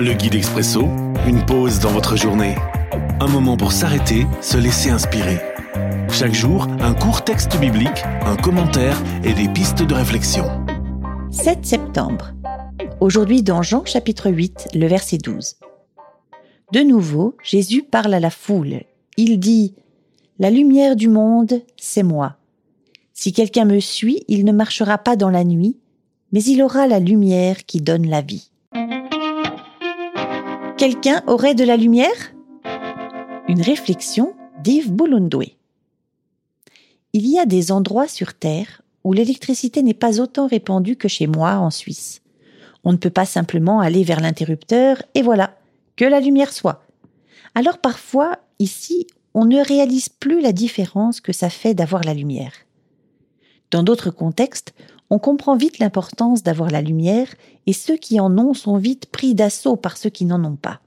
Le guide expresso, une pause dans votre journée. Un moment pour s'arrêter, se laisser inspirer. Chaque jour, un court texte biblique, un commentaire et des pistes de réflexion. 7 septembre. Aujourd'hui dans Jean chapitre 8, le verset 12. De nouveau, Jésus parle à la foule. Il dit La lumière du monde, c'est moi. Si quelqu'un me suit, il ne marchera pas dans la nuit, mais il aura la lumière qui donne la vie. Quelqu'un aurait de la lumière? Une réflexion d'Yves Boulondoué. Il y a des endroits sur Terre où l'électricité n'est pas autant répandue que chez moi en Suisse. On ne peut pas simplement aller vers l'interrupteur et voilà, que la lumière soit. Alors parfois, ici, on ne réalise plus la différence que ça fait d'avoir la lumière. Dans d'autres contextes, on comprend vite l'importance d'avoir la lumière et ceux qui en ont sont vite pris d'assaut par ceux qui n'en ont pas.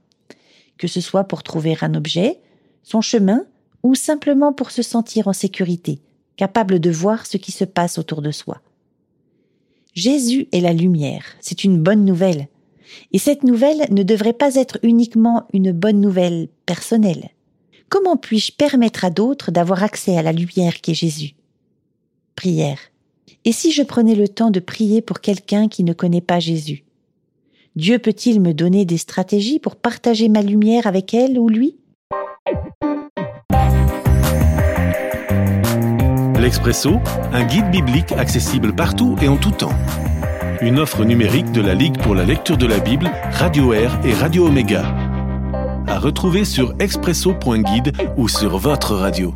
Que ce soit pour trouver un objet, son chemin, ou simplement pour se sentir en sécurité, capable de voir ce qui se passe autour de soi. Jésus est la lumière, c'est une bonne nouvelle. Et cette nouvelle ne devrait pas être uniquement une bonne nouvelle personnelle. Comment puis-je permettre à d'autres d'avoir accès à la lumière qui est Jésus? Prière. Et si je prenais le temps de prier pour quelqu'un qui ne connaît pas Jésus? Dieu peut-il me donner des stratégies pour partager ma lumière avec elle ou lui? L'Expresso, un guide biblique accessible partout et en tout temps. Une offre numérique de la Ligue pour la lecture de la Bible, Radio Air et Radio Omega. À retrouver sur expresso.guide ou sur votre radio.